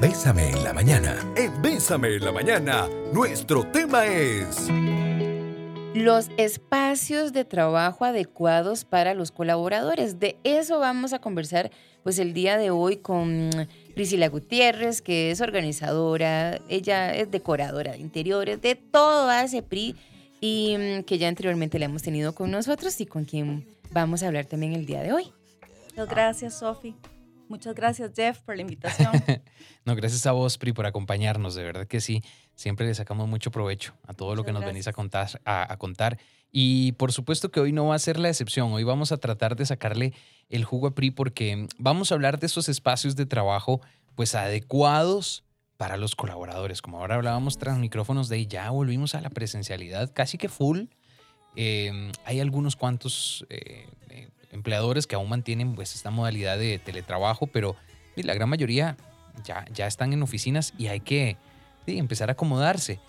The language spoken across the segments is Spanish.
Bésame en la mañana. En Bésame en la mañana, nuestro tema es... Los espacios de trabajo adecuados para los colaboradores. De eso vamos a conversar pues el día de hoy con Priscila Gutiérrez, que es organizadora, ella es decoradora de interiores, de todo hace PRI y mm, que ya anteriormente la hemos tenido con nosotros y con quien vamos a hablar también el día de hoy. Muchas gracias, Sofi. Muchas gracias, Jeff, por la invitación. no, gracias a vos, Pri, por acompañarnos. De verdad que sí, siempre le sacamos mucho provecho a todo lo que nos venís a contar, a, contar. Y por supuesto que hoy no va a ser la excepción. Hoy vamos a tratar de sacarle el jugo a Pri porque vamos a hablar de esos espacios de trabajo pues adecuados para los colaboradores. Como ahora hablábamos tras micrófonos de ya volvimos a la presencialidad casi que full. Em, hay algunos cuantos eh, eh, empleadores que aún mantienen pues, esta modalidad de teletrabajo, pero la gran mayoría ya, ya están en oficinas y hay que empezar a acomodarse.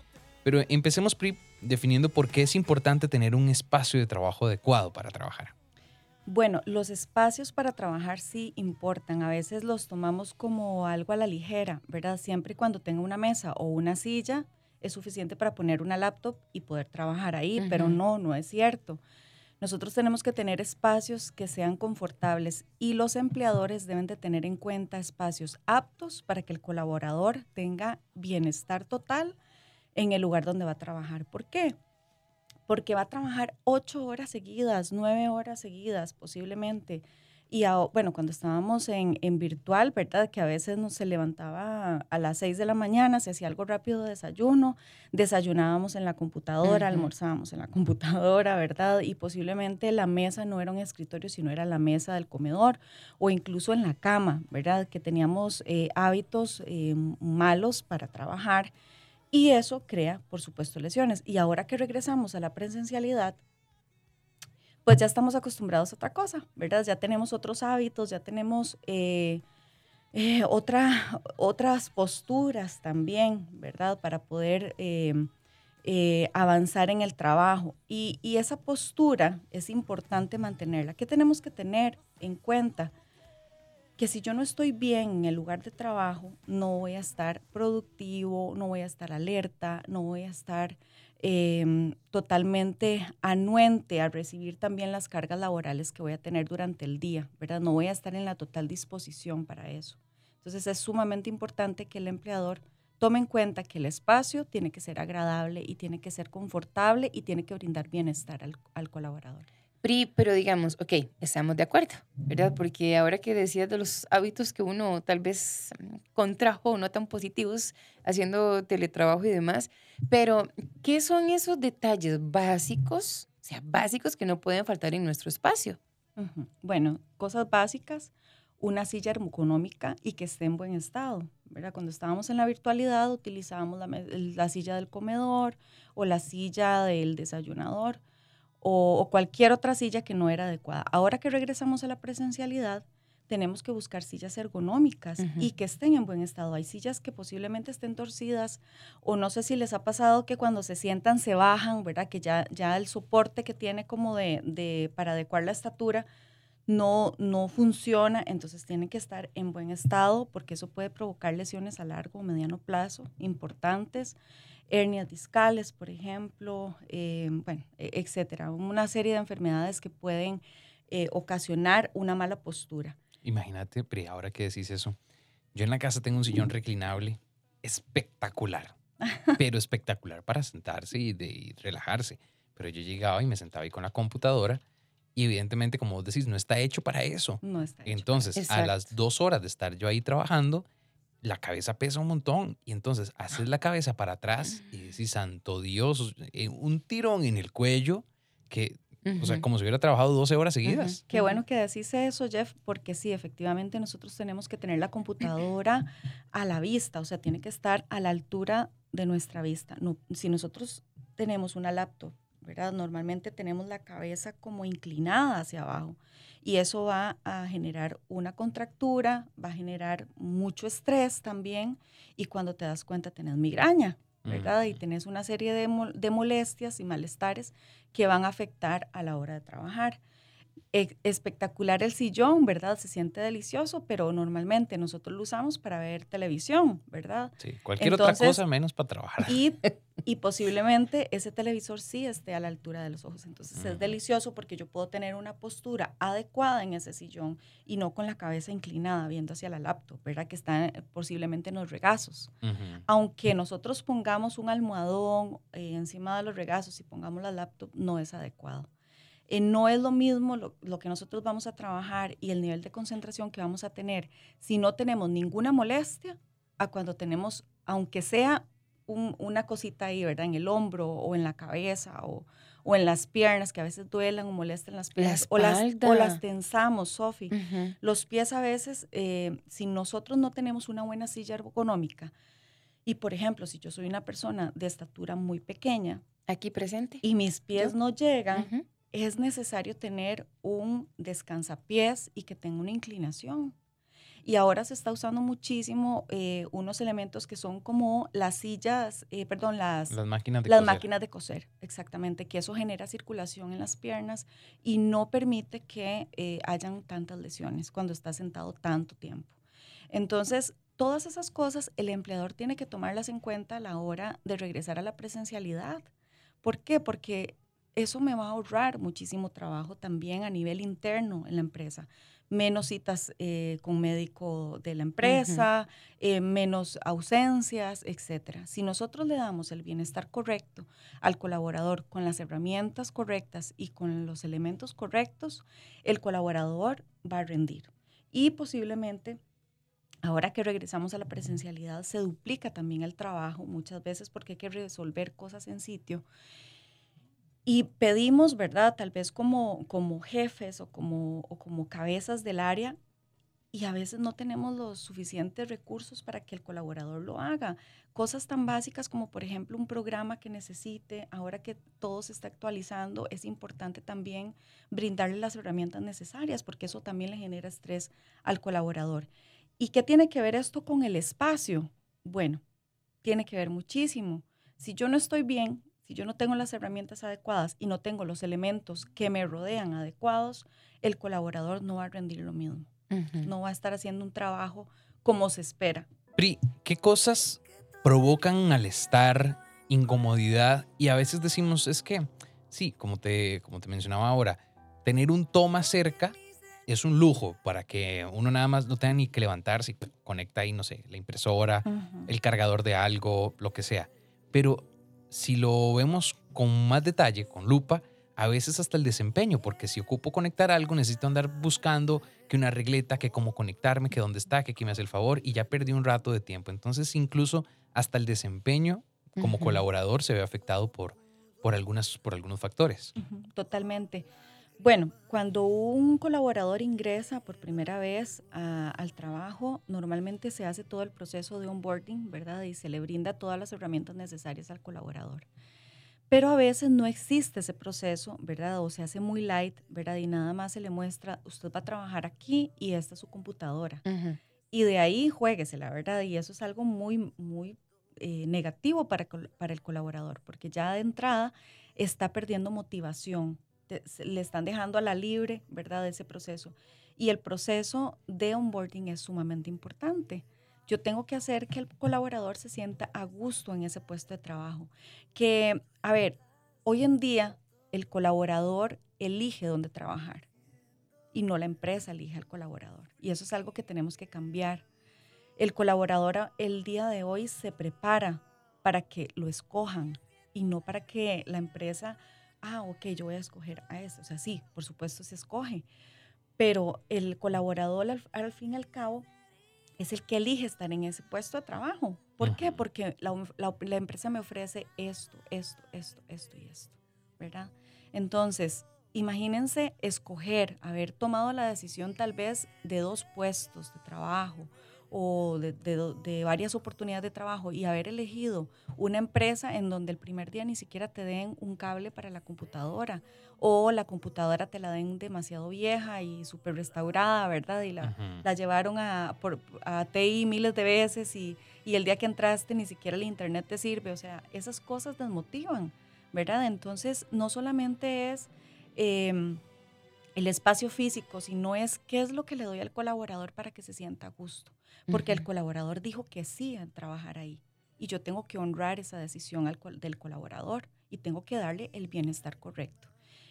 Pero empecemos definiendo por qué es importante tener un espacio de trabajo adecuado para trabajar. Bueno, los espacios para trabajar sí importan. A veces los tomamos como algo a la ligera, ¿verdad? Siempre y cuando tenga una mesa o una silla es suficiente para poner una laptop y poder trabajar ahí, pero no, no es cierto. Nosotros tenemos que tener espacios que sean confortables y los empleadores deben de tener en cuenta espacios aptos para que el colaborador tenga bienestar total en el lugar donde va a trabajar. ¿Por qué? Porque va a trabajar ocho horas seguidas, nueve horas seguidas posiblemente y bueno, cuando estábamos en, en, virtual, ¿verdad? Que a veces nos se levantaba a las 6 de la mañana, se hacía algo rápido de desayuno, desayunábamos en la computadora, almorzábamos en la computadora, ¿verdad? Y posiblemente la mesa no era un escritorio, sino era la mesa del comedor o incluso en la cama, ¿verdad? Que teníamos eh, hábitos eh, malos para trabajar. Y eso crea, por supuesto, lesiones. Y ahora que regresamos a la presencialidad, pues ya estamos acostumbrados a otra cosa, ¿verdad? Ya tenemos otros hábitos, ya tenemos eh, eh, otra, otras posturas también, ¿verdad? Para poder eh, avanzar en el trabajo. Y, esa postura es importante mantenerla. ¿Qué tenemos que tener en cuenta? Que si yo no estoy bien en el lugar de trabajo, no voy a estar productivo, no voy a estar alerta, no voy a estar Em, totalmente anuente a recibir también las cargas laborales que voy a tener durante el día, ¿verdad? No voy a estar en la total disposición para eso. Entonces es sumamente importante que el empleador tome en cuenta que el espacio tiene que ser agradable y tiene que ser confortable y tiene que brindar bienestar al, al colaborador pero digamos, ok, estamos de acuerdo, ¿verdad? Porque ahora que decías de los hábitos que uno tal vez contrajo no tan positivos haciendo teletrabajo y demás, pero ¿qué son esos detalles básicos, o sea, básicos que no pueden faltar en nuestro espacio? Bueno, cosas básicas, una silla ergonómica y que esté en buen estado, ¿verdad? Cuando estábamos en la virtualidad utilizábamos la silla del comedor o la silla del desayunador o, cualquier otra silla que no era adecuada. Ahora que regresamos a la presencialidad, tenemos que buscar sillas ergonómicas y que estén en buen estado. Hay sillas que posiblemente estén torcidas o no sé si les ha pasado que cuando se sientan se bajan, ¿verdad? Que ya, ya el soporte que tiene como de, de para adecuar la estatura no, no funciona, entonces tienen que estar en buen estado porque eso puede provocar lesiones a largo o mediano plazo importantes hernias discales, por ejemplo, eh, bueno, e, etcétera. Una serie de enfermedades que pueden eh, ocasionar una mala postura. Imagínate, Pri, ahora que decís eso, yo en la casa tengo un sillón reclinable espectacular, pero espectacular para sentarse y, de, relajarse. Pero yo llegaba y me sentaba ahí con la computadora y evidentemente, como vos decís, no está hecho para eso. No está hecho Entonces, a las dos horas de estar yo ahí trabajando, la cabeza pesa un montón. Y entonces haces la cabeza para atrás y decís, santo Dios, eh, un tirón en el cuello que, o sea, como si hubiera trabajado 12 horas seguidas. Qué bueno que decís eso, Jeff, porque sí, efectivamente nosotros tenemos que tener la computadora a la vista, o sea, tiene que estar a la altura de nuestra vista. No, si nosotros tenemos una laptop, ¿verdad? Normalmente tenemos la cabeza como inclinada hacia abajo y eso va a generar una contractura, va a generar mucho estrés también y cuando te das cuenta tenés migraña, ¿verdad? Y tenés una serie de, molestias y malestares que van a afectar a la hora de trabajar. Espectacular el sillón, ¿verdad? Se siente delicioso, pero normalmente nosotros lo usamos para ver televisión, ¿verdad? Sí, cualquier otra cosa menos para trabajar. Y, y, posiblemente ese televisor sí esté a la altura de los ojos. Entonces es delicioso porque yo puedo tener una postura adecuada en ese sillón y no con la cabeza inclinada viendo hacia la laptop, ¿verdad? Que está eh, posiblemente en los regazos. Aunque nosotros pongamos un almohadón eh, encima de los regazos y pongamos la laptop, no es adecuado. Eh, no es lo mismo lo, que nosotros vamos a trabajar y el nivel de concentración que vamos a tener si no tenemos ninguna molestia a cuando tenemos, aunque sea una cosita ahí, ¿verdad? En el hombro o en la cabeza o, o en las piernas, que a veces duelan o molestan las piernas. o, las, o las tensamos, Sofi. Los pies a veces, eh, si nosotros no tenemos una buena silla ergonómica, y por ejemplo, si yo soy una persona de estatura muy pequeña. Aquí presente. Y mis pies no llegan, es necesario tener un descansapiés y que tenga una inclinación. Y ahora se está usando muchísimo eh, unos elementos que son como las sillas, eh, perdón, las, las, máquinas, de las máquinas de coser, exactamente, que eso genera circulación en las piernas y no permite que eh, hayan tantas lesiones cuando está sentado tanto tiempo. Entonces, todas esas cosas el empleador tiene que tomarlas en cuenta a la hora de regresar a la presencialidad. ¿Por qué? Porque eso me va a ahorrar muchísimo trabajo también a nivel interno en la empresa. Menos citas eh, con médico de la empresa, eh, menos ausencias, etc. Si nosotros le damos el bienestar correcto al colaborador con las herramientas correctas y con los elementos correctos, el colaborador va a rendir. Y posiblemente Ahora que regresamos a la presencialidad, se duplica también el trabajo muchas veces porque hay que resolver cosas en sitio y pedimos, ¿verdad? Tal vez como, como jefes o como, o como cabezas del área, y a veces no tenemos los suficientes recursos para que el colaborador lo haga. Cosas tan básicas como, por ejemplo, un programa que necesite, ahora que todo se está actualizando, es importante también brindarle las herramientas necesarias, porque eso también le genera estrés al colaborador. ¿Y qué tiene que ver esto con el espacio? Bueno, tiene que ver muchísimo. Si yo no estoy bien, si yo no tengo las herramientas adecuadas y no tengo los elementos que me rodean adecuados, el colaborador no va a rendir lo mismo. No va a estar haciendo un trabajo como se espera. Pri, ¿qué cosas provocan malestar, incomodidad? Y a veces decimos, es que, sí, como te, como te mencionaba ahora, tener un toma cerca es un lujo para que uno nada más no tenga ni que levantarse y conecta ahí, no sé, la impresora, el cargador de algo, lo que sea. Pero si lo vemos con más detalle, con lupa, a veces hasta el desempeño, porque si ocupo conectar algo, necesito andar buscando que una regleta, que cómo conectarme, que dónde está, que quién me hace el favor, y ya perdí un rato de tiempo. Entonces, incluso hasta el desempeño como colaborador se ve afectado por, por, algunas, por algunos factores. Totalmente. Bueno, cuando un colaborador ingresa por primera vez al trabajo, normalmente se hace todo el proceso de onboarding, ¿verdad? Y se le brinda todas las herramientas necesarias al colaborador. Pero a veces no existe ese proceso, ¿verdad? O se hace muy light, ¿verdad? Y nada más se le muestra, usted va a trabajar aquí y esta es su computadora. Y de ahí jueguese, la verdad. Y eso es algo muy, muy eh, negativo para, para el colaborador, porque ya de entrada está perdiendo motivación, le están dejando a la libre, ¿verdad?, ese proceso. Y el proceso de onboarding es sumamente importante. Yo tengo que hacer que el colaborador se sienta a gusto en ese puesto de trabajo. Que, a ver, hoy en día el colaborador elige dónde trabajar y no la empresa elige al colaborador. Y eso es algo que tenemos que cambiar. El colaborador el día de hoy se prepara para que lo escojan y no para que la empresa ah, ok, yo voy a escoger a este. O sea, sí, por supuesto se escoge, pero el colaborador al, fin y al cabo es el que elige estar en ese puesto de trabajo. ¿Por qué? Porque la, la, empresa me ofrece esto, esto, esto, esto y esto, ¿verdad? Entonces, imagínense escoger, haber tomado la decisión tal vez de dos puestos de trabajo o de, varias oportunidades de trabajo y haber elegido una empresa en donde el primer día ni siquiera te den un cable para la computadora o la computadora te la den demasiado vieja y súper restaurada, ¿verdad? Y la, llevaron a, por, a TI miles de veces y, el día que entraste ni siquiera el internet te sirve. O sea, esas cosas desmotivan, ¿verdad? Entonces, no solamente es... Em, el espacio físico, sino es qué es lo que le doy al colaborador para que se sienta a gusto. Porque el colaborador dijo que sí a trabajar ahí. Y yo tengo que honrar esa decisión del colaborador y tengo que darle el bienestar correcto.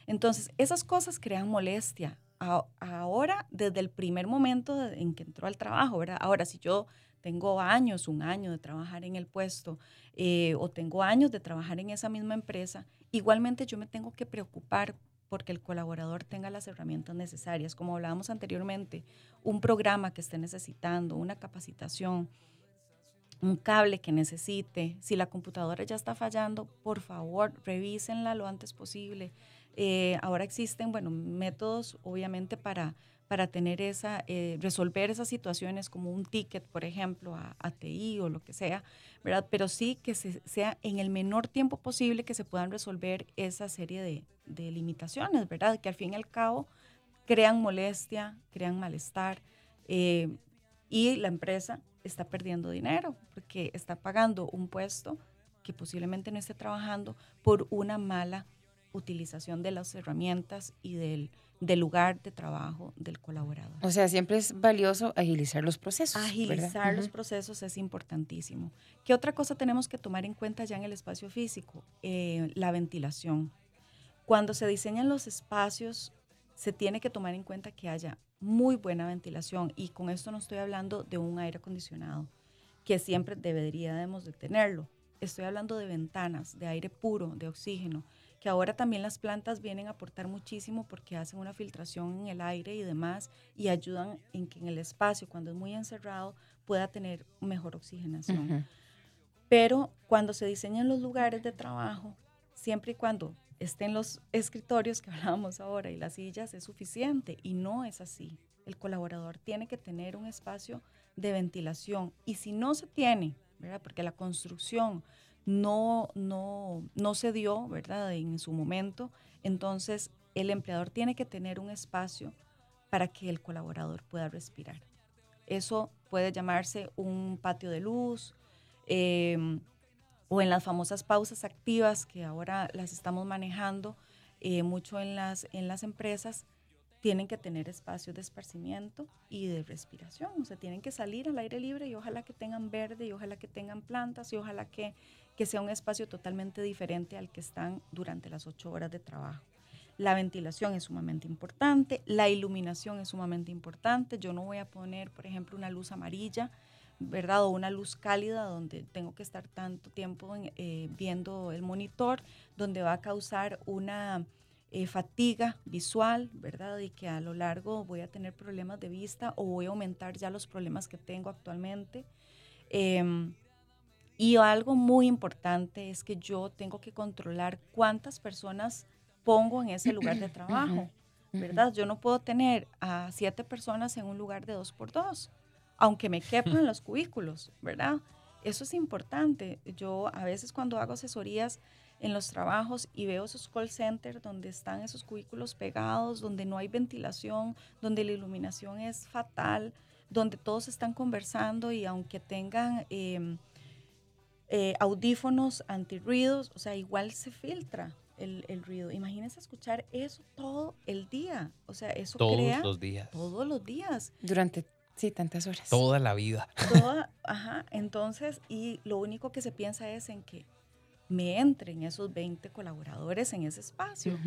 Entonces, esas cosas crean molestia. ahora, desde el primer momento en que entró al trabajo, ¿verdad? Ahora, si yo tengo años, un año de trabajar en el puesto eh, o tengo años de trabajar en esa misma empresa, igualmente yo me tengo que preocupar porque el colaborador tenga las herramientas necesarias. Como hablábamos anteriormente, un programa que esté necesitando, una capacitación, un cable que necesite, si la computadora ya está fallando, por favor, revísenla lo antes posible. Eh, ahora existen, bueno, métodos obviamente para, para tener esa, eh, resolver esas situaciones como un ticket, por ejemplo, a, a, TI o lo que sea, ¿verdad? Pero sí que se, sea en el menor tiempo posible que se puedan resolver esa serie de, de limitaciones, ¿verdad? Que al fin y al cabo crean molestia, crean malestar eh, y la empresa está perdiendo dinero porque está pagando un puesto que posiblemente no esté trabajando por una mala utilización de las herramientas y del, del lugar de trabajo del colaborador. O sea, siempre es valioso agilizar los procesos. Agilizar los procesos es importantísimo. ¿Qué otra cosa tenemos que tomar en cuenta ya en el espacio físico? Eh, la ventilación. Cuando se diseñan los espacios, se tiene que tomar en cuenta que haya muy buena ventilación y con esto no estoy hablando de un aire acondicionado, que siempre deberíamos de tenerlo. Estoy hablando de ventanas, de aire puro, de oxígeno, que ahora también las plantas vienen a aportar muchísimo porque hacen una filtración en el aire y demás y ayudan en que en el espacio, cuando es muy encerrado, pueda tener mejor oxigenación. Pero cuando se diseñan los lugares de trabajo, siempre y cuando estén los escritorios que hablábamos ahora y las sillas es suficiente y no es así. El colaborador tiene que tener un espacio de ventilación y si no se tiene, ¿verdad? Porque la construcción no, no, no se dio, ¿verdad? En su momento, entonces el empleador tiene que tener un espacio para que el colaborador pueda respirar. Eso puede llamarse un patio de luz, eh, o en las famosas pausas activas que ahora las estamos manejando eh, mucho en las, en las empresas, tienen que tener espacios de esparcimiento y de respiración. O sea, tienen que salir al aire libre y ojalá que tengan verde y ojalá que tengan plantas y ojalá que, que sea un espacio totalmente diferente al que están durante las ocho horas de trabajo. La ventilación es sumamente importante, la iluminación es sumamente importante. Yo no voy a poner, por ejemplo, una luz amarilla ¿verdad? O una luz cálida donde tengo que estar tanto tiempo eh, viendo el monitor, donde va a causar una eh, fatiga visual, ¿verdad? Y que a lo largo voy a tener problemas de vista o voy a aumentar ya los problemas que tengo actualmente. Em, y algo muy importante es que yo tengo que controlar cuántas personas pongo en ese lugar de trabajo, ¿verdad? Yo no puedo tener a siete personas en un lugar de dos por dos aunque me quepan los cubículos, ¿verdad? Eso es importante. Yo a veces cuando hago asesorías en los trabajos y veo esos call centers donde están esos cubículos pegados, donde no hay ventilación, donde la iluminación es fatal, donde todos están conversando y aunque tengan em, eh, audífonos antirruidos, o sea, igual se filtra el, ruido. Imagínense escuchar eso todo el día. O sea, eso todos los días. Todos los días. Durante Sí, tantas horas. Toda la vida. Toda, ajá. Entonces, y lo único que se piensa es en que me entren esos 20 colaboradores en ese espacio.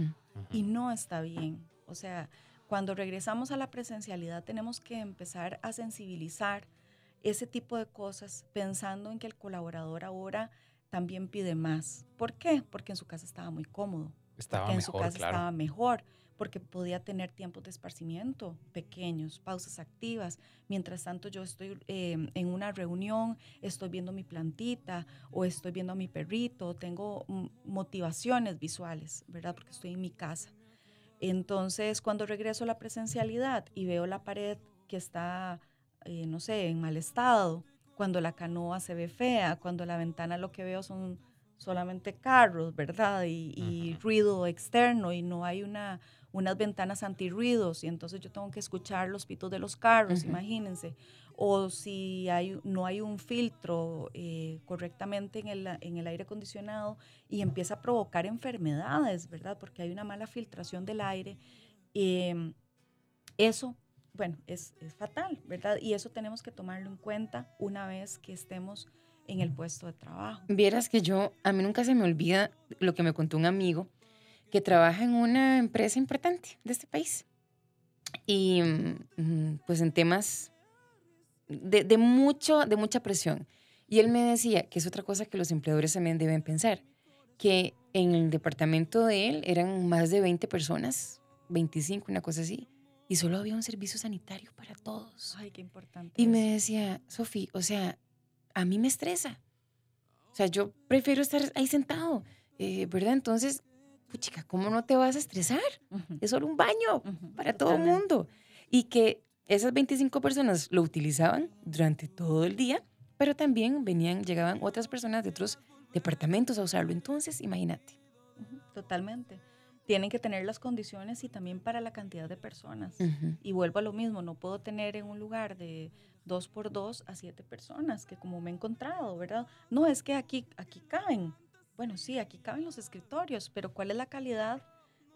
Y no está bien. O sea, cuando regresamos a la presencialidad tenemos que empezar a sensibilizar ese tipo de cosas pensando en que el colaborador ahora también pide más. ¿Por qué? Porque en su casa estaba muy cómodo. Estaba porque en su casa estaba mejor porque podía tener tiempos de esparcimiento pequeños, pausas activas. Mientras tanto yo estoy em, en una reunión, estoy viendo mi plantita o estoy viendo a mi perrito, tengo motivaciones visuales, ¿verdad? Porque estoy en mi casa. Entonces, cuando regreso a la presencialidad y veo la pared que está, eh, no sé, en mal estado, cuando la canoa se ve fea, cuando la ventana lo que veo son solamente carros, ¿verdad? y ruido externo y no hay una, unas ventanas antirruidos y entonces yo tengo que escuchar los pitos de los carros, imagínense. O si hay, no hay un filtro eh, correctamente en el, en el aire acondicionado y empieza a provocar enfermedades, ¿verdad? Porque hay una mala filtración del aire Em, eso, bueno, es, es, fatal, ¿verdad? Y eso tenemos que tomarlo en cuenta una vez que estemos en el puesto de trabajo. Vieras que yo, a mí nunca se me olvida lo que me contó un amigo que trabaja en una empresa importante de este país. Y mm, pues en temas de, de, mucho, de mucha presión. Y él me decía que es otra cosa que los empleadores también deben pensar, que en el departamento de él eran más de 20 personas, 25, una cosa así, y solo había un servicio sanitario para todos. Ay, qué importante. Y me decía, Sofi, o sea, a mí me estresa. O sea, yo prefiero estar ahí sentado, eh, ¿verdad? Entonces, puchica, ¿cómo no te vas a estresar? Es solo un baño para todo el mundo. Y que esas 25 personas lo utilizaban durante todo el día, pero también venían, llegaban otras personas de otros departamentos a usarlo. Entonces, imagínate. Totalmente. Tienen que tener las condiciones y también para la cantidad de personas. Y vuelvo a lo mismo, no puedo tener en un lugar de dos por dos a siete personas, que como me he encontrado, ¿verdad? No, es que aquí, aquí caben. Bueno, sí, aquí caben los escritorios, pero ¿cuál es la calidad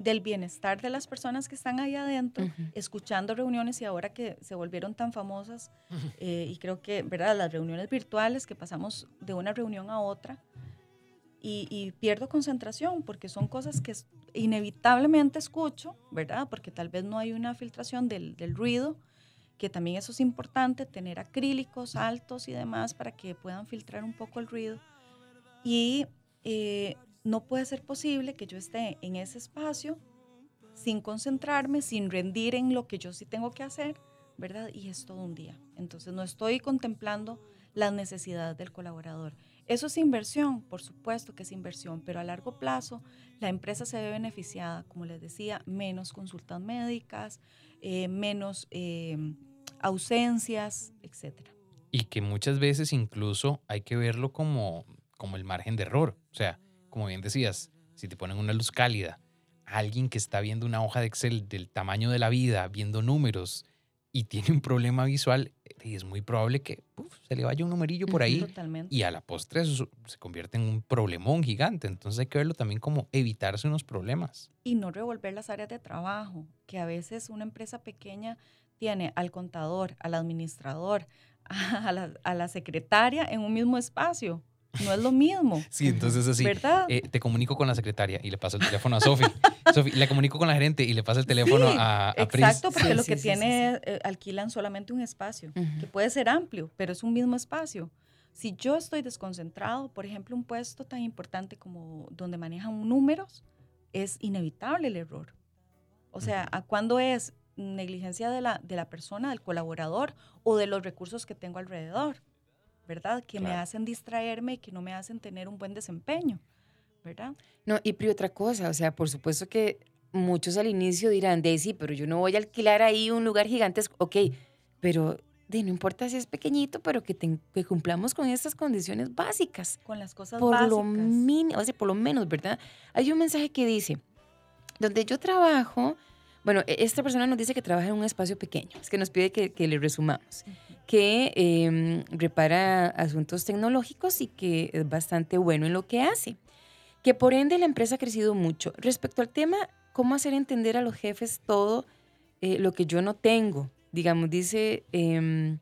del bienestar de las personas que están ahí adentro, escuchando reuniones y ahora que se volvieron tan famosas, eh, y creo que, ¿verdad? Las reuniones virtuales que pasamos de una reunión a otra, y, pierdo concentración porque son cosas que inevitablemente escucho, ¿verdad? Porque tal vez no hay una filtración del, del ruido, que también eso es importante, tener acrílicos altos y demás para que puedan filtrar un poco el ruido. Y eh, no puede ser posible que yo esté en ese espacio sin concentrarme, sin rendir en lo que yo sí tengo que hacer, ¿verdad? Y es todo un día. Entonces no estoy contemplando las necesidades del colaborador. Eso es inversión, por supuesto que es inversión, pero a largo plazo la empresa se ve beneficiada, como les decía, menos consultas médicas, eh, menos eh, ausencias, etc. Y que muchas veces incluso hay que verlo como, como el margen de error. O sea, como bien decías, si te ponen una luz cálida, alguien que está viendo una hoja de Excel del tamaño de la vida, viendo números y tiene un problema visual, eh, es muy probable que se le vaya un numerillo por ahí y a la postre eso se convierte en un problemón gigante. Entonces hay que verlo también como evitarse unos problemas. Y no revolver las áreas de trabajo, que a veces una empresa pequeña tiene al contador, al administrador, a la, a la secretaria en un mismo espacio. No es lo mismo. Sí, entonces así. ¿Verdad? Eh, te comunico con la secretaria y le paso el teléfono a Sofi. Sofi, le comunico con la gerente y le paso el teléfono a, a Exacto, porque lo que tiene, eh, alquilan solamente un espacio, que puede ser amplio, pero es un mismo espacio. Si yo estoy desconcentrado, por ejemplo, un puesto tan importante como donde manejan números, es inevitable el error. O sea, ¿a cuándo es negligencia de la, de la persona, del colaborador o de los recursos que tengo alrededor? ¿verdad? Que me hacen distraerme y que no me hacen tener un buen desempeño, ¿verdad? No, y pri otra cosa, o sea, por supuesto que muchos al inicio dirán, de sí, pero yo no voy a alquilar ahí un lugar gigante, ok, pero de no importa si es pequeñito, pero que, que cumplamos con estas condiciones básicas. Con las cosas por básicas. Lo mínimo, o sea, por lo menos, ¿verdad? Hay un mensaje que dice, donde yo trabajo, bueno, e-, esta persona nos dice que trabaja en un espacio pequeño, es que nos pide que, que le resumamos que em, repara asuntos tecnológicos y que es bastante bueno en lo que hace. Que por ende la empresa ha crecido mucho. Respecto al tema, ¿cómo hacer entender a los jefes todo eh, lo que yo no tengo? Digamos, dice, em,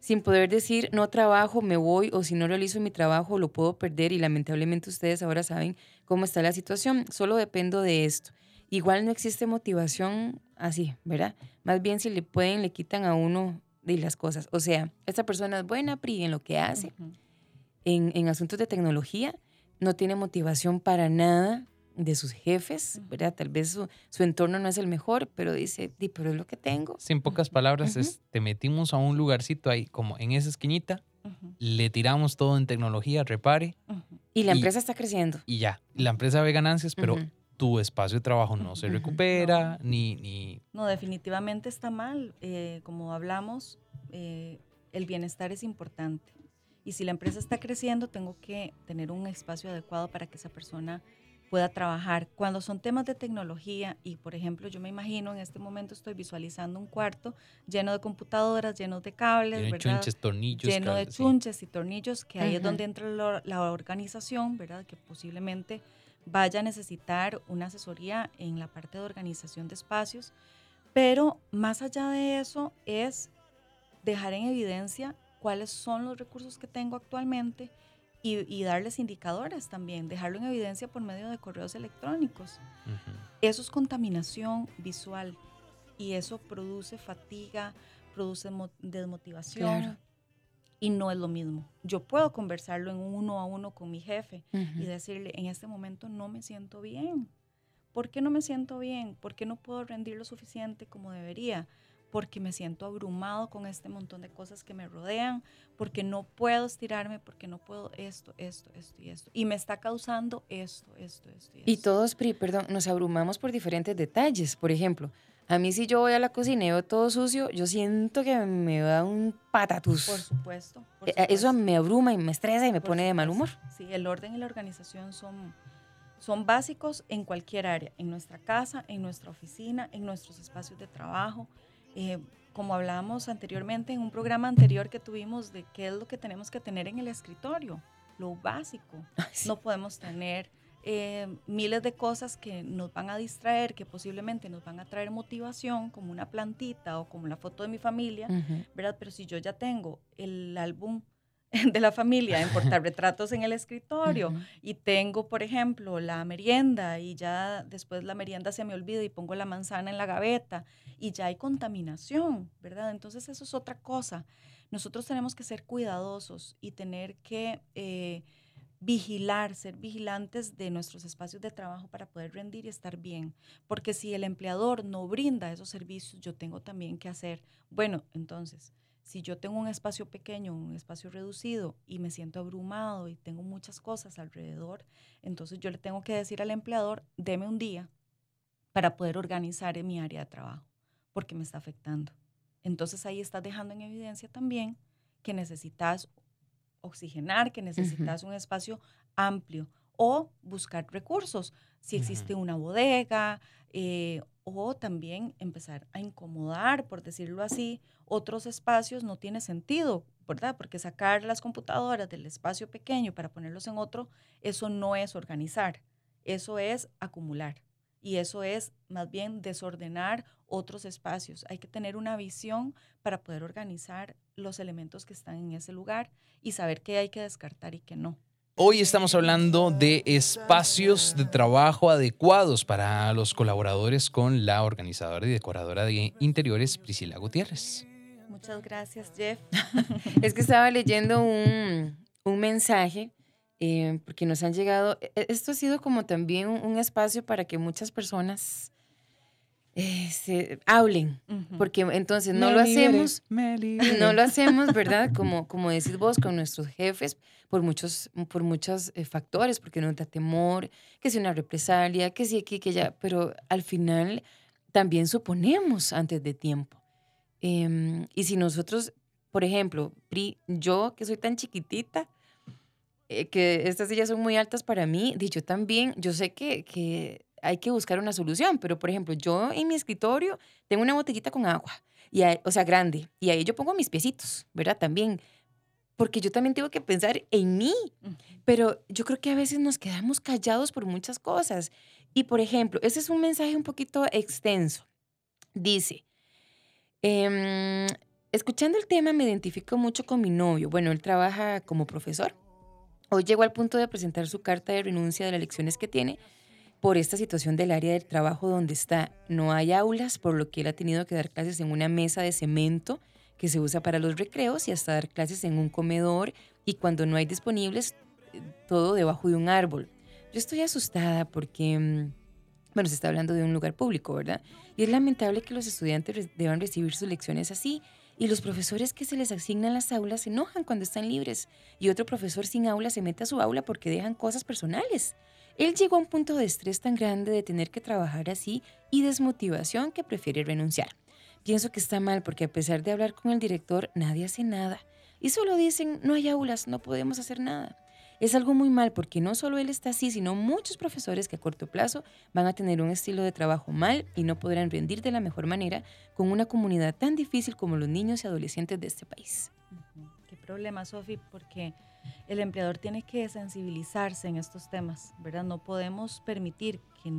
sin poder decir, no trabajo, me voy, o si no realizo mi trabajo, lo puedo perder y lamentablemente ustedes ahora saben cómo está la situación. Solo dependo de esto. Igual no existe motivación así, ¿verdad? Más bien si le pueden, le quitan a uno de las cosas. O sea, esta persona es buena, PRI, en lo que hace, en, en, asuntos de tecnología, no tiene motivación para nada de sus jefes, ¿verdad? Tal vez su, su, entorno no es el mejor, pero dice, Di, pero es lo que tengo. Sin pocas palabras, es, te metimos a un lugarcito ahí, como en esa esquinita, le tiramos todo en tecnología, repare. Y la empresa está creciendo. Y ya, la empresa ve ganancias, pero tu espacio de trabajo no se recupera, ni, ni... No, definitivamente está mal. Eh, como hablamos, eh, el bienestar es importante. Y si la empresa está creciendo, tengo que tener un espacio adecuado para que esa persona pueda trabajar. Cuando son temas de tecnología, y por ejemplo, yo me imagino en este momento estoy visualizando un cuarto lleno de computadoras, lleno de cables, lleno de chunches, tornillos, lleno de chunches y tornillos, que ahí es donde entra la organización, ¿verdad? Que posiblemente vaya a necesitar una asesoría en la parte de organización de espacios, pero más allá de eso es dejar en evidencia cuáles son los recursos que tengo actualmente y, darles indicadores también, dejarlo en evidencia por medio de correos electrónicos. Eso es contaminación visual y eso produce fatiga, produce desmotivación. Y no es lo mismo. Yo puedo conversarlo en uno a uno con mi jefe y decirle, en este momento no me siento bien. ¿Por qué no me siento bien? ¿Por qué no puedo rendir lo suficiente como debería? porque me siento abrumado con este montón de cosas que me rodean, porque no puedo estirarme, porque no puedo esto, esto, esto y esto. Y me está causando esto, esto, esto y esto. Y todos, perdón, nos abrumamos por diferentes detalles. Por ejemplo, a mí si yo voy a la cocina y veo todo sucio, yo siento que me da un patatús. Por supuesto. Eh, eso me abruma y me estresa y me pone de mal humor. Sí, el orden y la organización son, son básicos en cualquier área, en nuestra casa, en nuestra oficina, en nuestros espacios de trabajo, eh, como hablábamos anteriormente en un programa anterior que tuvimos de qué es lo que tenemos que tener en el escritorio, lo básico. No podemos tener eh, miles de cosas que nos van a distraer, que posiblemente nos van a traer motivación, como una plantita o como la foto de mi familia, ¿verdad? Pero si yo ya tengo el álbum de la familia en retratos en el escritorio y tengo, por ejemplo, la merienda y ya después la merienda se me olvida y pongo la manzana en la gaveta y ya hay contaminación, ¿verdad? Entonces eso es otra cosa. Nosotros tenemos que ser cuidadosos y tener que eh, vigilar, ser vigilantes de nuestros espacios de trabajo para poder rendir y estar bien. Porque si el empleador no brinda esos servicios, yo tengo también que hacer, bueno, entonces si yo tengo un espacio pequeño, un espacio reducido y me siento abrumado y tengo muchas cosas alrededor, entonces yo le tengo que decir al empleador, deme un día para poder organizar en mi área de trabajo, porque me está afectando. Entonces ahí estás dejando en evidencia también que necesitas oxigenar, que necesitas un espacio amplio o buscar recursos. Si existe una bodega eh, o también empezar a incomodar, por decirlo así, otros espacios no tiene sentido, ¿verdad? Porque sacar las computadoras del espacio pequeño para ponerlos en otro, eso no es organizar, eso es acumular. Y eso es más bien desordenar otros espacios. Hay que tener una visión para poder organizar los elementos que están en ese lugar y saber qué hay que descartar y qué no. Hoy estamos hablando de espacios de trabajo adecuados para los colaboradores con la organizadora y decoradora de interiores Priscila Gutiérrez. Muchas gracias, Jeff. es que estaba leyendo un, mensaje eh, porque nos han llegado, e, esto ha sido como también un espacio para que muchas personas eh, hablen, porque entonces no lo hacemos, no lo hacemos, ¿verdad? Como, como decís vos, con nuestros jefes, por muchos, por muchos eh, factores, porque nos da temor, que si una represalia, que si aquí, que ya, pero al final también suponemos antes de tiempo. Em, y si nosotros, por ejemplo, yo que soy tan chiquitita, eh, que estas sillas son muy altas para mí, yo también, yo sé que, que hay que buscar una solución. Pero, por ejemplo, yo en mi escritorio tengo una botellita con agua, y o sea, grande, y ahí yo pongo mis piecitos, ¿verdad? También, porque yo también tengo que pensar en mí. Pero yo creo que a veces nos quedamos callados por muchas cosas. Y, por ejemplo, ese es un mensaje un poquito extenso. Dice, em, escuchando el tema me identifico mucho con mi novio. Bueno, él trabaja como profesor. Hoy llegó al punto de presentar su carta de renuncia de las lecciones que tiene por esta situación del área del trabajo donde está. No hay aulas, por lo que él ha tenido que dar clases en una mesa de cemento que se usa para los recreos y hasta dar clases en un comedor y cuando no hay disponibles, todo debajo de un árbol. Yo estoy asustada porque, mm, bueno, se está hablando de un lugar público, ¿verdad? Y es lamentable que los estudiantes deban recibir sus lecciones así y los profesores que se les asignan las aulas se enojan cuando están libres y otro profesor sin aula se mete a su aula porque dejan cosas personales. Él llegó a un punto de estrés tan grande de tener que trabajar así y desmotivación que prefiere renunciar. Pienso que está mal porque a pesar de hablar con el director, nadie hace nada. Y solo dicen, no hay aulas, no podemos hacer nada. Es algo muy mal porque no solo él está así, sino muchos profesores que a corto plazo van a tener un estilo de trabajo mal y no podrán rendir de la mejor manera con una comunidad tan difícil como los niños y adolescentes de este país. Qué problema, Sofi, porque el empleador tiene que sensibilizarse en estos temas, ¿verdad? No podemos permitir que,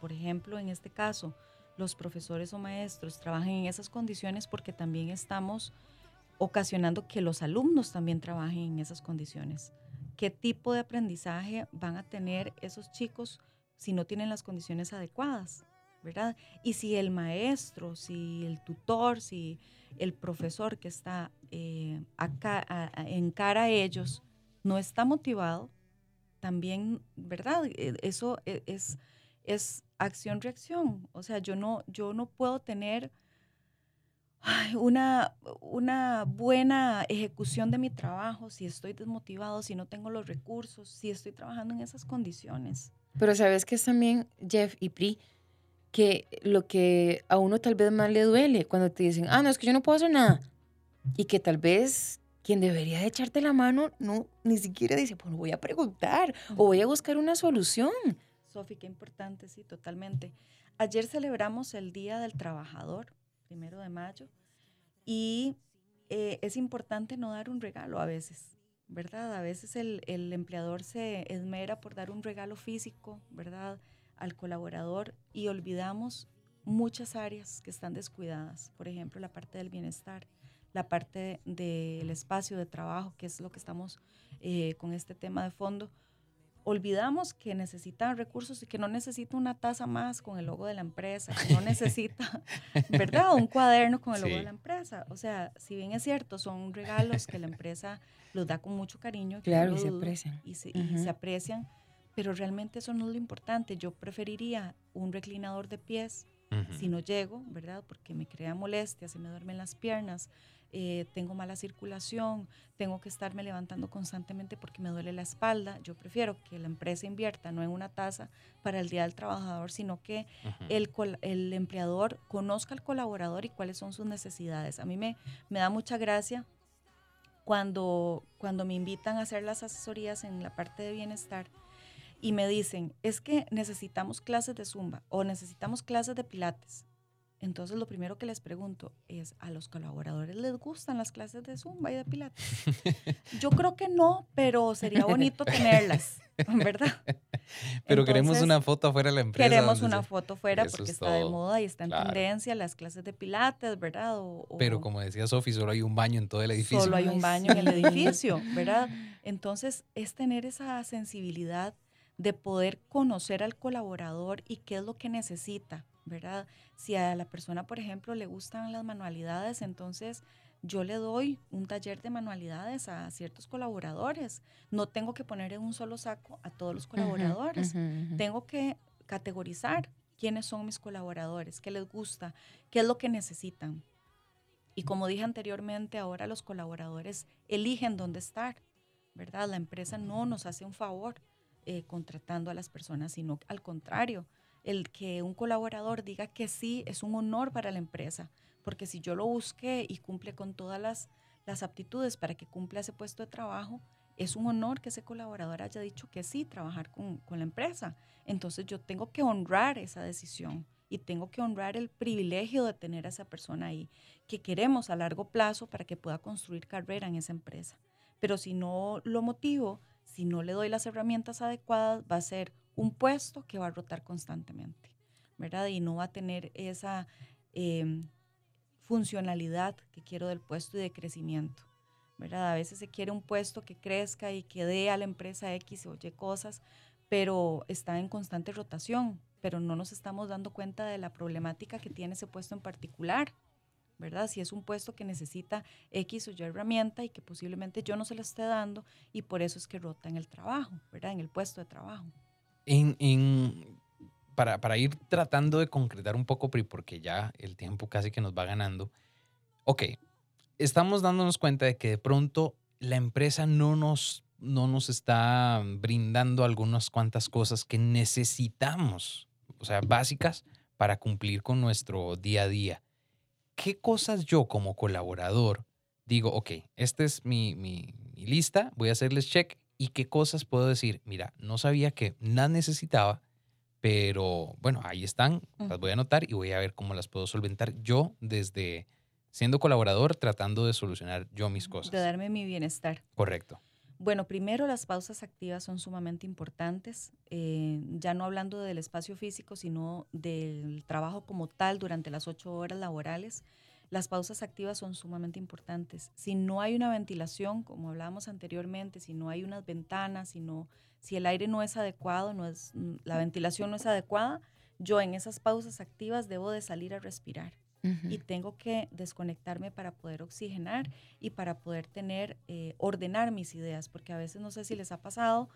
por ejemplo, en este caso, los profesores o maestros trabajen en esas condiciones porque también estamos ocasionando que los alumnos también trabajen en esas condiciones. ¿Qué tipo de aprendizaje van a tener esos chicos si no tienen las condiciones adecuadas? ¿verdad? Y si el maestro, si el tutor, si el profesor que está eh, acá, en cara a ellos no está motivado, también, ¿verdad? E, eso e, es, es acción-reacción. O sea, yo no, yo no puedo tener una, una buena ejecución de mi trabajo si estoy desmotivado, si no tengo los recursos, si estoy trabajando en esas condiciones. Pero sabes que es también, Jeff y Pri, que lo que a uno tal vez más le duele cuando te dicen, ah, no, es que yo no puedo hacer nada. Y que tal vez quien debería de echarte la mano no ni siquiera dice, pues voy a preguntar o voy a buscar una solución. Sofi, qué importante, sí, totalmente. Ayer celebramos el Día del Trabajador, primero de mayo, y eh, es importante no dar un regalo a veces, ¿verdad? A veces el, el empleador se esmera por dar un regalo físico, ¿verdad? al colaborador y olvidamos muchas áreas que están descuidadas. Por ejemplo, la parte del bienestar, la parte del espacio de trabajo, que es lo que estamos eh, con este tema de fondo. Olvidamos que necesitan recursos y que no necesita una taza más con el logo de la empresa, que no necesita, ¿verdad? Un cuaderno con el logo de la empresa. O sea, si bien es cierto, son regalos que la empresa los da con mucho cariño. Claro, y se aprecian. Y y se aprecian pero realmente eso no es lo importante. Yo preferiría un reclinador de pies si no llego, ¿verdad? Porque me crea molestia, se me duermen las piernas, eh, tengo mala circulación, tengo que estarme levantando constantemente porque me duele la espalda. Yo prefiero que la empresa invierta no en una tasa para el Día del Trabajador, sino que el, el, empleador conozca al colaborador y cuáles son sus necesidades. A mí me, me da mucha gracia cuando, cuando me invitan a hacer las asesorías en la parte de bienestar y me dicen, es que necesitamos clases de zumba o necesitamos clases de pilates. Entonces lo primero que les pregunto es, ¿a los colaboradores les gustan las clases de zumba y de pilates? Yo creo que no, pero sería bonito tenerlas, ¿verdad? Pero queremos una foto afuera de la empresa. Queremos una foto afuera porque está de moda y está en tendencia las clases de pilates, ¿verdad? pero como decía Sofi, solo hay un baño en todo el edificio. Solo hay un baño en el edificio, ¿verdad? Entonces es tener esa sensibilidad de poder conocer al colaborador y qué es lo que necesita, ¿verdad? Si a la persona, por ejemplo, le gustan las manualidades, entonces yo le doy un taller de manualidades a ciertos colaboradores. No tengo que poner en un solo saco a todos los colaboradores. Tengo que categorizar quiénes son mis colaboradores, qué les gusta, qué es lo que necesitan. Y como dije anteriormente, ahora los colaboradores eligen dónde estar, ¿verdad? La empresa no nos hace un favor eh, contratando a las personas, sino al contrario, el que un colaborador diga que sí es un honor para la empresa, porque si yo lo busqué y cumple con todas las, aptitudes para que cumpla ese puesto de trabajo, es un honor que ese colaborador haya dicho que sí, trabajar con, con la empresa. Entonces yo tengo que honrar esa decisión y tengo que honrar el privilegio de tener a esa persona ahí, que queremos a largo plazo para que pueda construir carrera en esa empresa. Pero si no lo motivo, si no le doy las herramientas adecuadas, va a ser un puesto que va a rotar constantemente, ¿verdad? Y no va a tener esa em, funcionalidad que quiero del puesto y de crecimiento, ¿verdad? A veces se quiere un puesto que crezca y que dé a la empresa X o Y cosas, pero está en constante rotación, pero no nos estamos dando cuenta de la problemática que tiene ese puesto en particular. ¿verdad? Si es un puesto que necesita X o Y herramienta y que posiblemente yo no se la esté dando y por eso es que rota en el trabajo, ¿verdad? En el puesto de trabajo. En, para, para, ir tratando de concretar un poco, porque ya el tiempo casi que nos va ganando. Ok, estamos dándonos cuenta de que de pronto la empresa no nos, no nos está brindando algunas cuantas cosas que necesitamos, o sea, básicas para cumplir con nuestro día a día. ¿qué cosas yo como colaborador digo, ok, esta es mi, mi, lista, voy a hacerles check y qué cosas puedo decir, mira, no sabía que nada necesitaba, pero bueno, ahí están, las voy a anotar y voy a ver cómo las puedo solventar yo desde siendo colaborador, tratando de solucionar yo mis cosas. De darme mi bienestar. Correcto. Bueno, primero las pausas activas son sumamente importantes, eh, ya no hablando del espacio físico, sino del trabajo como tal durante las ocho horas laborales. Las pausas activas son sumamente importantes. Si no hay una ventilación, como hablábamos anteriormente, si no hay unas ventanas, si, si el aire no es adecuado, no es, mm, la ventilación no es adecuada, yo en esas pausas activas debo de salir a respirar y tengo que desconectarme para poder oxigenar y para poder tener, eh, ordenar mis ideas, porque a veces no sé si les ha pasado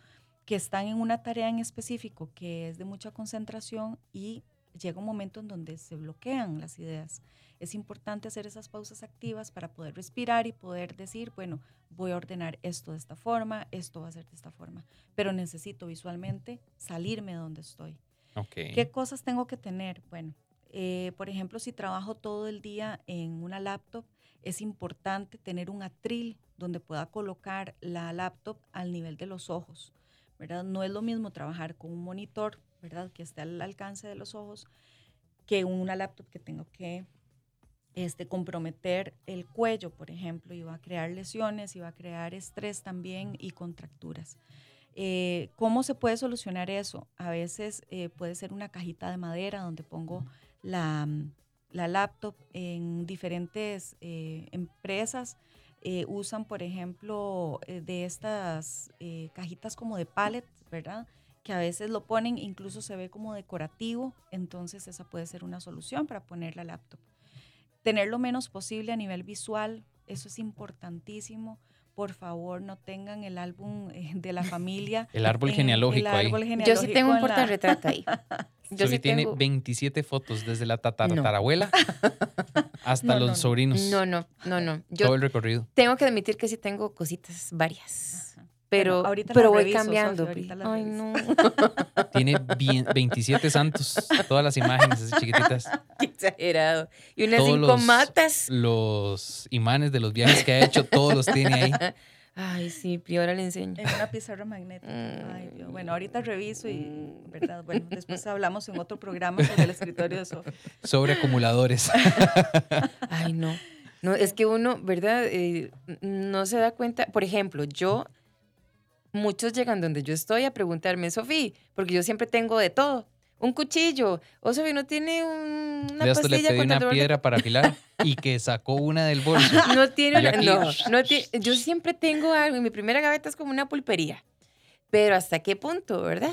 que están en una tarea en específico que es de mucha concentración y llega un momento en donde se bloquean las ideas. Es importante hacer esas pausas activas para poder respirar y poder decir, bueno, voy a ordenar esto de esta forma, esto va a ser de esta forma, pero necesito visualmente salirme de donde estoy. ¿Qué cosas tengo que tener? Bueno, eh, por ejemplo, si trabajo todo el día en una laptop, es importante tener un atril donde pueda colocar la laptop al nivel de los ojos, ¿verdad? No es lo mismo trabajar con un monitor, ¿verdad? Que esté al alcance de los ojos, que una laptop que tengo que este, comprometer el cuello, por ejemplo, y va a crear lesiones, y va a crear estrés también y contracturas. Eh, ¿Cómo se puede solucionar eso? A veces eh, puede ser una cajita de madera donde pongo la, la laptop en diferentes eh, empresas. Eh, usan, por ejemplo, eh, de estas cajitas como de pallet, ¿verdad? Que a veces lo ponen, incluso se ve como decorativo, entonces esa puede ser una solución para poner la laptop. Tener lo menos posible a nivel visual, eso es importantísimo por favor no tengan el álbum de la familia. el árbol genealógico ahí. Yo sí tengo un portarretrato ahí. Yo sí tiene 27 fotos desde la tatarabuela hasta los sobrinos. No, no, no, no. Todo el recorrido. Tengo que admitir que sí tengo cositas varias. Pero, pero voy cambiando. Ay, no. Tiene 27 santos, todas las imágenes así chiquititas. Qué exagerado. Y unas cinco matas. Los imanes de los viajes que ha hecho, todos los tiene ahí. Ay, sí, Pri, ahora le enseño. En una pizarra magnética. Ay, Dios. Bueno, ahorita reviso y, ¿verdad? Bueno, después hablamos en otro programa sobre el escritorio de Sofía. Sobre acumuladores. Ay, no. No, es que uno, ¿verdad? Eh, no se da cuenta. Por ejemplo, yo, muchos llegan donde yo estoy a preguntarme, Sofía, porque yo siempre tengo de todo un cuchillo. O sea, no tiene un, una de pastilla le pedí una piedra para afilar y que sacó una del bolso. No tiene una, no, no tiene, yo siempre tengo algo, mi primera gaveta es como una pulpería. Pero ¿hasta qué punto, verdad?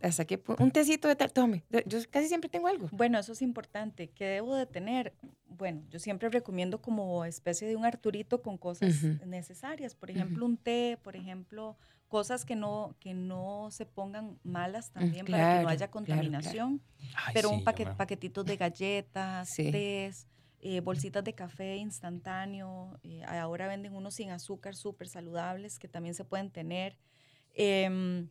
¿Hasta qué punto? Un tecito de tal, tome, yo casi siempre tengo algo. Bueno, eso es importante. ¿Qué debo de tener? Bueno, yo siempre recomiendo como especie de un Arturito con cosas necesarias. Por ejemplo, un té, por ejemplo, cosas que no, que no se pongan malas mm, también para que no haya contaminación. pero un paquet, paquetito de galletas, tés, eh, bolsitas de café instantáneo. Eh, ahora venden unos sin azúcar súper saludables que también se pueden tener. Em,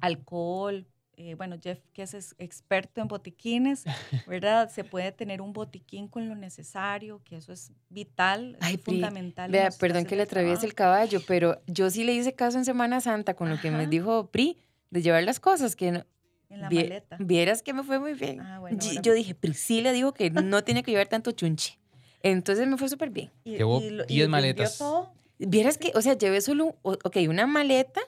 alcohol, eh, bueno, Jeff, que es experto en botiquines, ¿verdad? Se puede tener un botiquín con lo necesario, que eso es vital, es fundamental. Vea, perdón que le atraviese el caballo, pero yo sí le hice caso en Semana Santa con lo que me dijo Pri, de llevar las cosas, que no, en la maleta. Vieras que me fue muy bien. Ah, bueno, yo, dije, Pri sí le dijo que no tiene que llevar tanto chunche. Entonces me fue súper bien. Llevó 10 maletas. Vieras que, o sea, llevé solo, ok, una maleta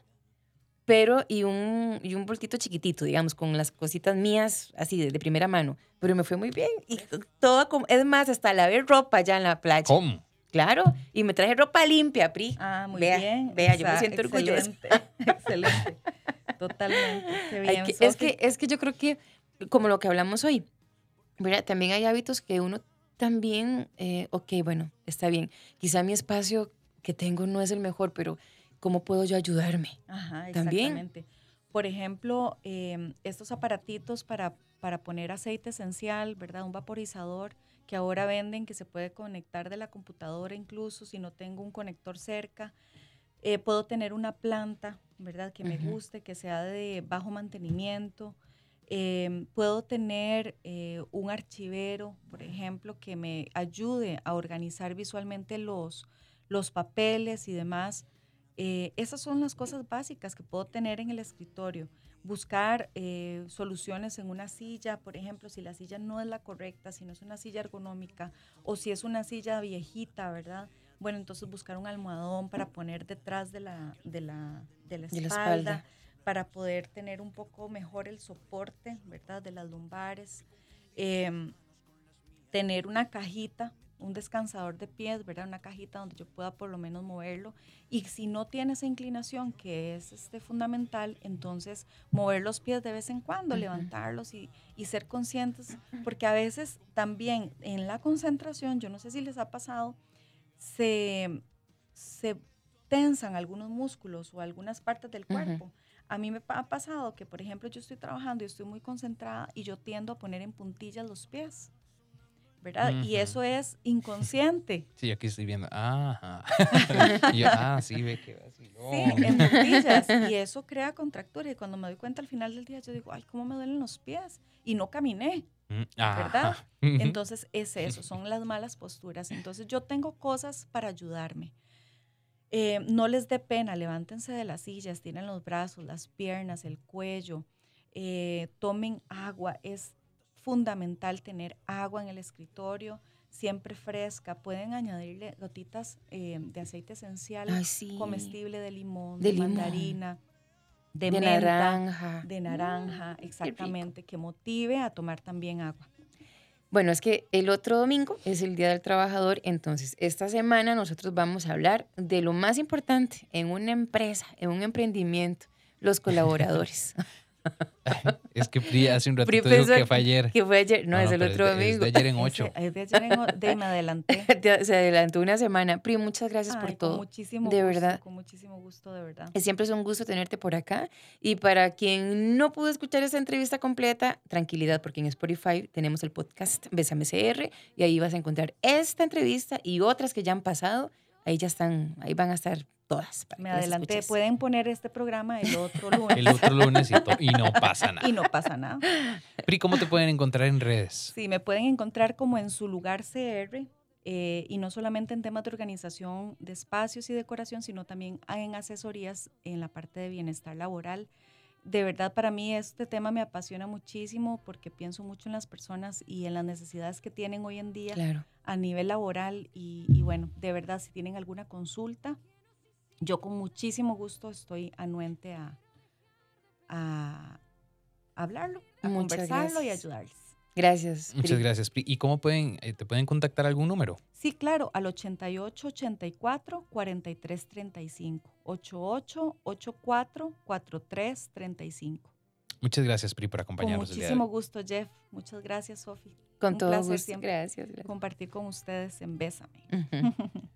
pero y un, y un bolsito chiquitito, digamos, con las cositas mías así de, primera mano. Pero me fue muy bien. Y todo como, es más, hasta lavé ropa ya en la playa. ¿Cómo? Claro, y me traje ropa limpia, Pri. Ah, muy bien. Vea, yo me siento orgullosa. Excelente. Totalmente. Bien, es, que, es que yo creo que, como lo que hablamos hoy, mira, también hay hábitos que uno también, eh, ok, bueno, está bien. Quizá mi espacio que tengo no es el mejor, pero ¿cómo puedo yo ayudarme? Ajá, exactamente. Por ejemplo, em, estos aparatitos para, para poner aceite esencial, ¿verdad? Un vaporizador que ahora venden que se puede conectar de la computadora incluso si no tengo un conector cerca. Eh, puedo tener una planta, ¿verdad? Que me guste, que sea de bajo mantenimiento. Em, puedo tener eh, un archivero, por ejemplo, que me ayude a organizar visualmente los, los papeles y demás. Eh, esas son las cosas básicas que puedo tener en el escritorio. Buscar eh, soluciones en una silla, por ejemplo, si la silla no es la correcta, si no es una silla ergonómica o si es una silla viejita, ¿verdad? Bueno, entonces buscar un almohadón para poner detrás de la, de la, de la De la espalda, espalda. para poder tener un poco mejor el soporte, ¿verdad? De las lumbares. Em, tener una cajita, un descansador de pies, ¿verdad? Una cajita donde yo pueda por lo menos moverlo. Y si no tiene esa inclinación, que es este, fundamental, entonces mover los pies de vez en cuando, levantarlos y, y ser conscientes, porque a veces también en la concentración, yo no sé si les ha pasado, se, se tensan algunos músculos o algunas partes del cuerpo. A mí me ha pasado que, por ejemplo, yo estoy trabajando y estoy muy concentrada y yo tiendo a poner en puntillas los pies, ¿verdad? Y Ujú. eso es inconsciente. Sí, aquí estoy viendo. Ajá. Y yo, ah, sí, ve que vacilón. Sí, en puntillas. Y eso crea contractura. Y cuando me doy cuenta al final del día, yo digo, ay, ¿cómo me duelen los pies? Y no caminé. Mm, ¿verdad? ajá. Entonces es eso, son las malas posturas. Entonces yo tengo cosas para ayudarme. Eh, no les dé pena, levántense de las sillas, tienen los brazos, las piernas, el cuello, eh, tomen agua. Es fundamental tener agua en el escritorio, siempre fresca. Pueden añadirle gotitas eh, de aceite esencial Ay, sí. comestible de limón, De de, limón. mandarina, de, De menta, naranja. de naranja, rico. exactamente, que motive a tomar también agua. Bueno, es que el otro domingo es el Día del Trabajador, entonces esta semana nosotros vamos a hablar de lo más importante en una empresa, en un emprendimiento, los colaboradores. Es que Pri hace un ratito dijo que fue ayer. que fue ayer, no, es el pero otro de- domingo. Es de ayer en 8. Es de ayer en o- de me adelanté. Se adelantó una semana. Pri, muchas gracias Ay, por con todo. muchísimo de gusto, verdad. Con muchísimo gusto, de verdad. Siempre es un gusto tenerte por acá. Y para quien no pudo escuchar esta entrevista completa, tranquilidad, porque en Spotify tenemos el podcast Besame CR y ahí vas a encontrar esta entrevista y otras que ya han pasado. Ahí ya están, ahí van a estar todas. Me adelanté. Pueden poner este programa el otro lunes El otro lunes y no pasa nada. y no pasa nada. Pri, ¿cómo te pueden encontrar en redes? Sí, me pueden encontrar como en su lugar CR eh, y no solamente en temas de organización de espacios y decoración, sino también en asesorías en la parte de bienestar laboral. De verdad, para mí este tema me apasiona muchísimo porque pienso mucho en las personas y en las necesidades que tienen hoy en día Claro. a nivel laboral y, y bueno, de verdad, si tienen alguna consulta, yo con muchísimo gusto estoy anuente a, a hablarlo, a Muchas conversarlo y ayudarles. Gracias. Muchas Pri. gracias, Pri. ¿Y cómo pueden, eh, te pueden contactar algún número? Sí, claro, al 88 84 43 35. 88 84 43 35. Muchas gracias, Pri, por Con acompañarnos el día de muchísimo hoy. gusto, Jeff. Muchas gracias, Sofi. Con Un todo placer gusto. siempre. Gracias. gracias. Compartir con ustedes en Bésame. Ujú.